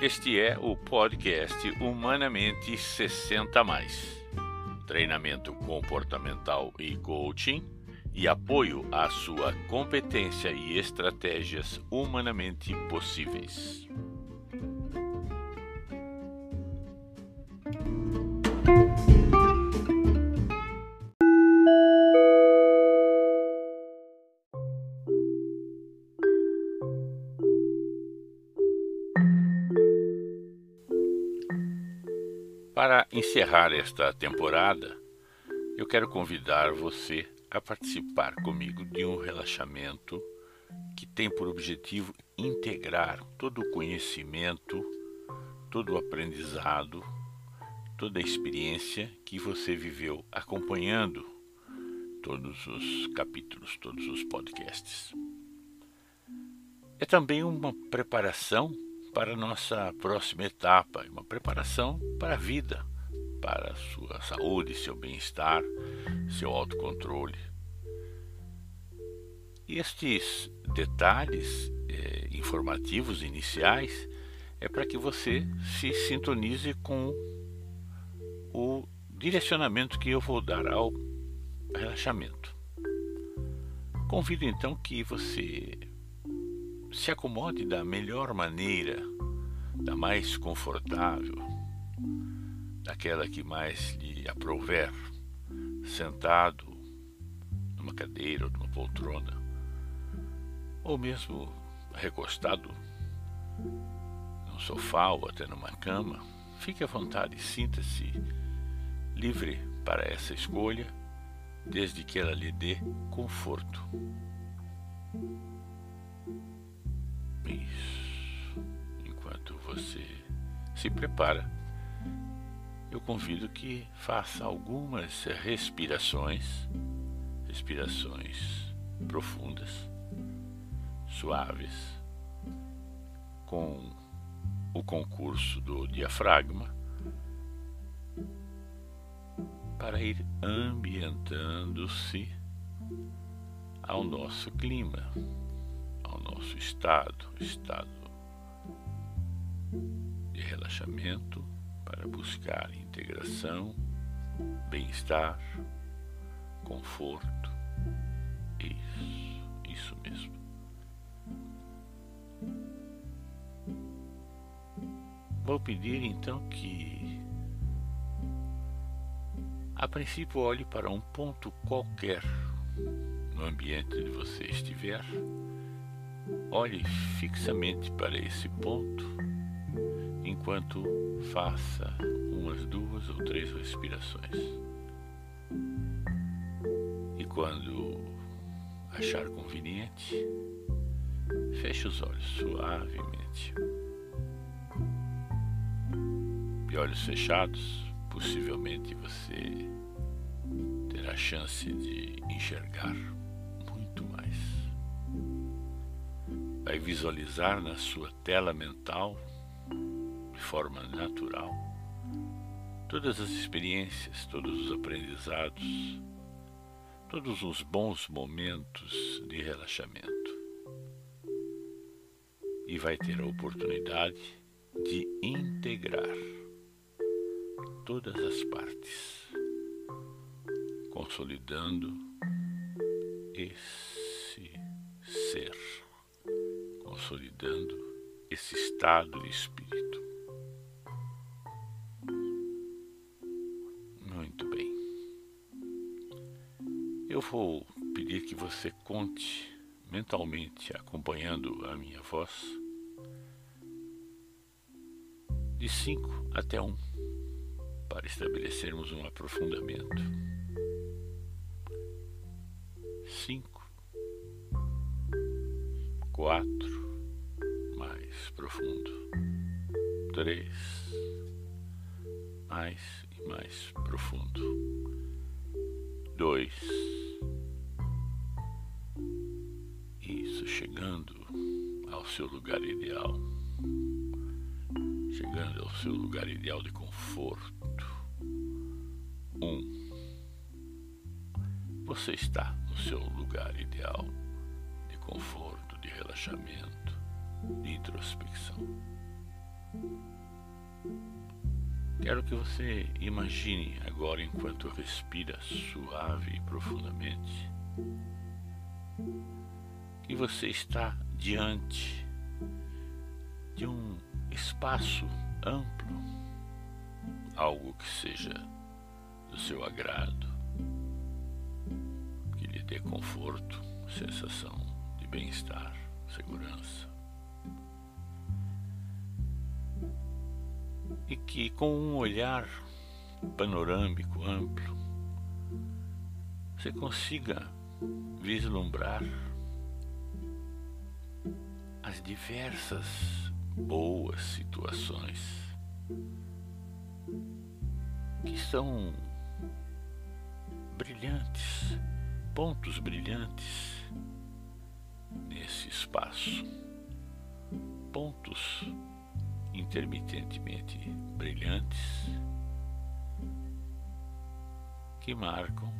Este é o podcast Humanamente 60 mais. Treinamento comportamental e coaching e apoio à sua competência e estratégias humanamente possíveis. Para encerrar esta temporada, eu quero convidar você a participar comigo de um relaxamento que tem por objetivo integrar todo o conhecimento, todo o aprendizado, toda a experiência que você viveu acompanhando todos os capítulos, todos os podcasts. É também uma preparação para nossa próxima etapa, uma preparação para a vida, para a sua saúde, seu bem-estar, seu autocontrole. E estes detalhes eh, informativos iniciais é para que você se sintonize com o direcionamento que eu vou dar ao relaxamento. Convido então que você se acomode da melhor maneira, da mais confortável, daquela que mais lhe aprouver, sentado numa cadeira ou numa poltrona, ou mesmo recostado num sofá ou até numa cama. Fique à vontade, sinta-se livre para essa escolha, desde que ela lhe dê conforto. Isso. Enquanto você se prepara, eu convido que faça algumas respirações, respirações profundas, suaves, com o concurso do diafragma, para ir ambientando-se ao nosso clima nosso estado, estado de relaxamento para buscar integração, bem-estar, conforto. Isso, isso mesmo. Vou pedir então que, a princípio, olhe para um ponto qualquer no ambiente onde você estiver Olhe fixamente para esse ponto enquanto faça umas duas ou três respirações. E quando achar conveniente, feche os olhos suavemente. De olhos fechados, possivelmente você terá chance de enxergar vai visualizar na sua tela mental, de forma natural, todas as experiências, todos os aprendizados, todos os bons momentos de relaxamento. E vai ter a oportunidade de integrar todas as partes, consolidando esse ser consolidando esse estado de espírito. Muito bem. Eu vou pedir que você conte mentalmente, acompanhando a minha voz, de 5 até 1, um, para estabelecermos um aprofundamento. 5, 4, profundo. Três. Mais e mais profundo. Dois. Isso, chegando ao seu lugar ideal. Chegando ao seu lugar ideal de conforto. Um. Você está no seu lugar ideal de conforto, de relaxamento de introspecção. Quero que você imagine agora, enquanto respira suave e profundamente, que você está diante de um espaço amplo, algo que seja do seu agrado, que lhe dê conforto, sensação de bem-estar, segurança. E que com um olhar panorâmico amplo você consiga vislumbrar as diversas boas situações que são brilhantes, pontos brilhantes nesse espaço, pontos intermitentemente brilhantes que marcam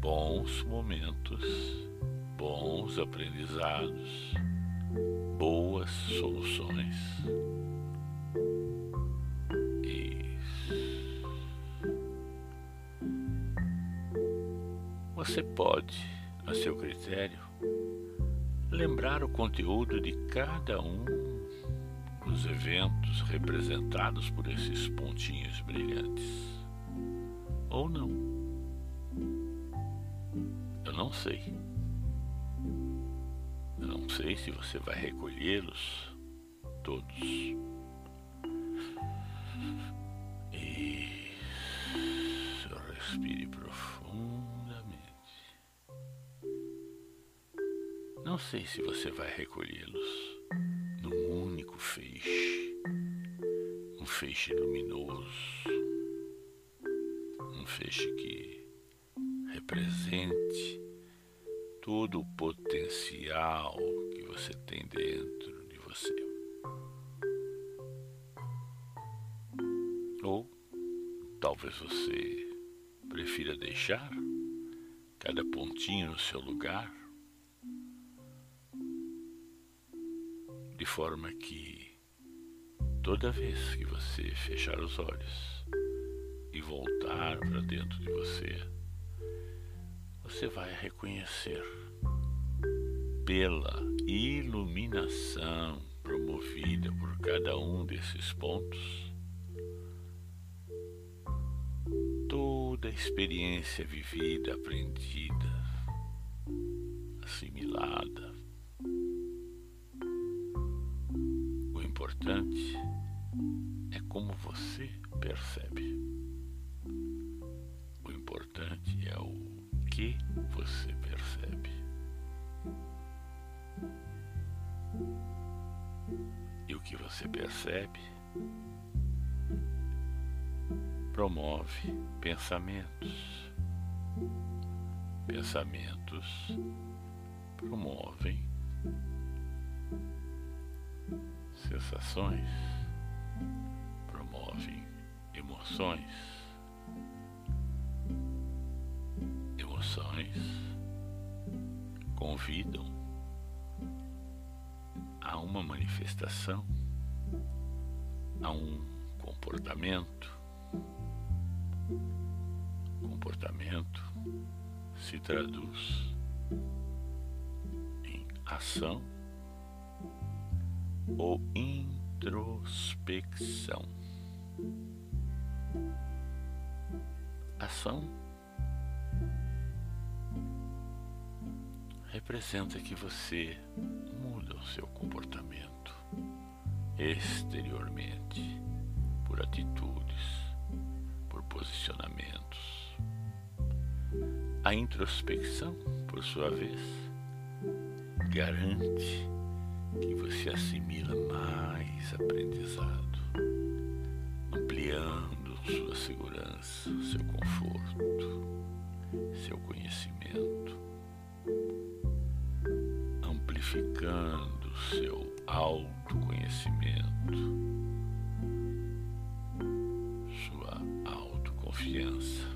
bons momentos, bons aprendizados, boas soluções. Você pode, a seu critério, lembrar o conteúdo de cada um dos eventos representados por esses pontinhos brilhantes. Ou não. Eu não sei. Eu não sei se você vai recolhê-los todos. Isso. Respire profundamente. Não sei se você vai recolhê-los feixe, um feixe luminoso, um feixe que represente todo o potencial que você tem dentro de você. Ou talvez você prefira deixar cada pontinho no seu lugar, de forma que toda vez que você fechar os olhos e voltar para dentro de você, você vai reconhecer pela iluminação promovida por cada um desses pontos toda a experiência vivida, aprendida, assimilada. Importante é como você percebe. O importante é o que você percebe. E o que você percebe promove pensamentos. Pensamentos promovem sensações, promovem emoções. emoções convidam a uma manifestação, a um comportamento. Comportamento se traduz em ação ou introspecção. Ação representa que você muda o seu comportamento exteriormente por atitudes, por posicionamentos. A introspecção, por sua vez, garante que você assimila mais aprendizado, ampliando sua segurança, seu conforto, seu conhecimento amplificando seu autoconhecimento, sua autoconfiança.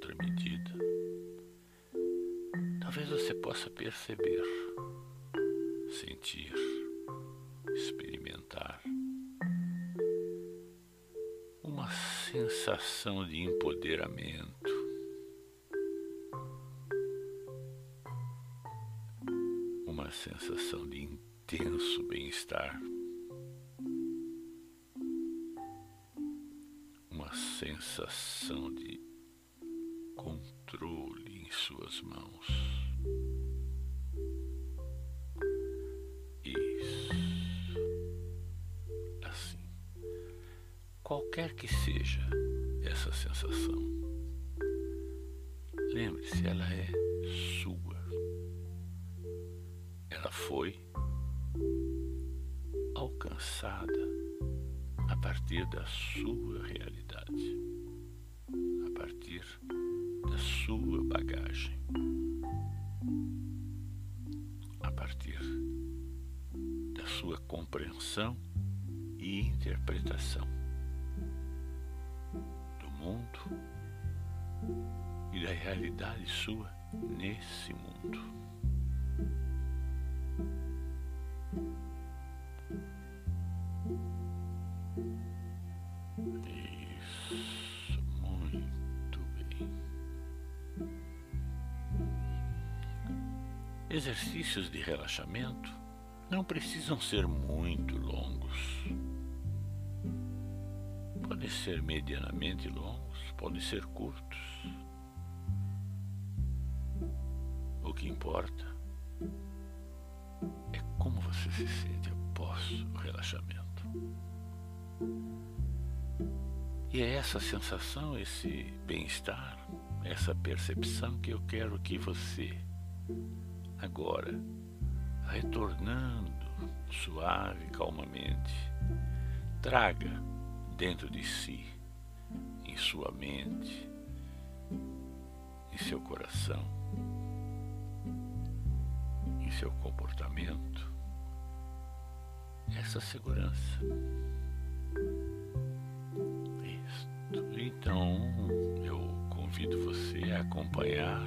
Outra medida, talvez você possa perceber, sentir, experimentar uma sensação de empoderamento. Uma sensação de intenso bem-estar. Uma sensação de controle em suas mãos. Isso. Assim. Qualquer que seja essa sensação, lembre-se, ela é sua. Ela foi alcançada a partir da sua realidade, a partir da sua bagagem, a partir da sua compreensão e interpretação do mundo e da realidade sua nesse mundo. Isso, Exercícios de relaxamento não precisam ser muito longos. Podem ser medianamente longos, podem ser curtos. O que importa é como você se sente após o relaxamento. E é essa sensação, esse bem-estar, essa percepção que eu quero que você, agora, retornando suave, calmamente, traga dentro de si, em sua mente, em seu coração, em seu comportamento, essa segurança. Então, eu convido você a acompanhar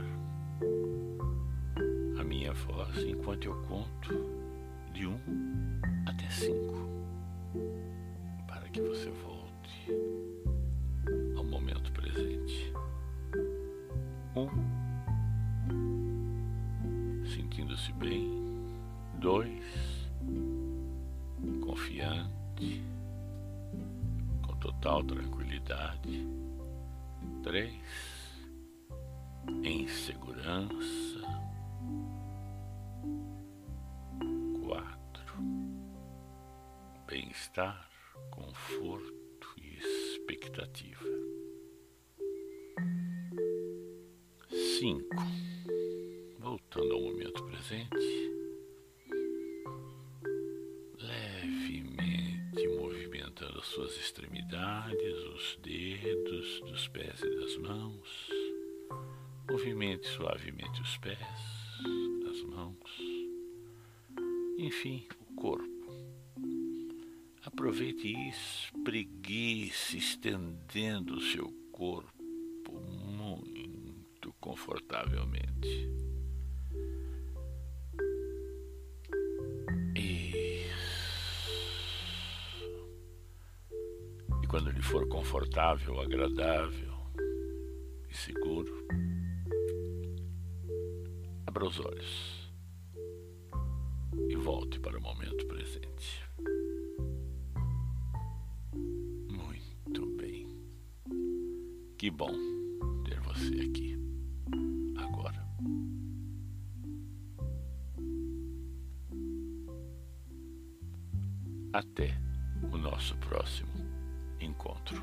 a minha voz enquanto eu conto de um até cinco, para que você volte ao momento presente. Um, sentindo-se bem. Dois, confiante, com total tranquilidade. Três, em segurança. Bem-estar, conforto e expectativa. Cinco, voltando ao momento presente. Levemente movimentando as suas extremidades, os dedos dos pés e das mãos. Movimente suavemente os pés, as mãos, enfim, o corpo. Aproveite e espreguice, estendendo o seu corpo muito confortavelmente. E quando lhe for confortável, agradável e seguro, abra os olhos e volte para o momento presente. Que bom ter você aqui agora. Até o nosso próximo encontro.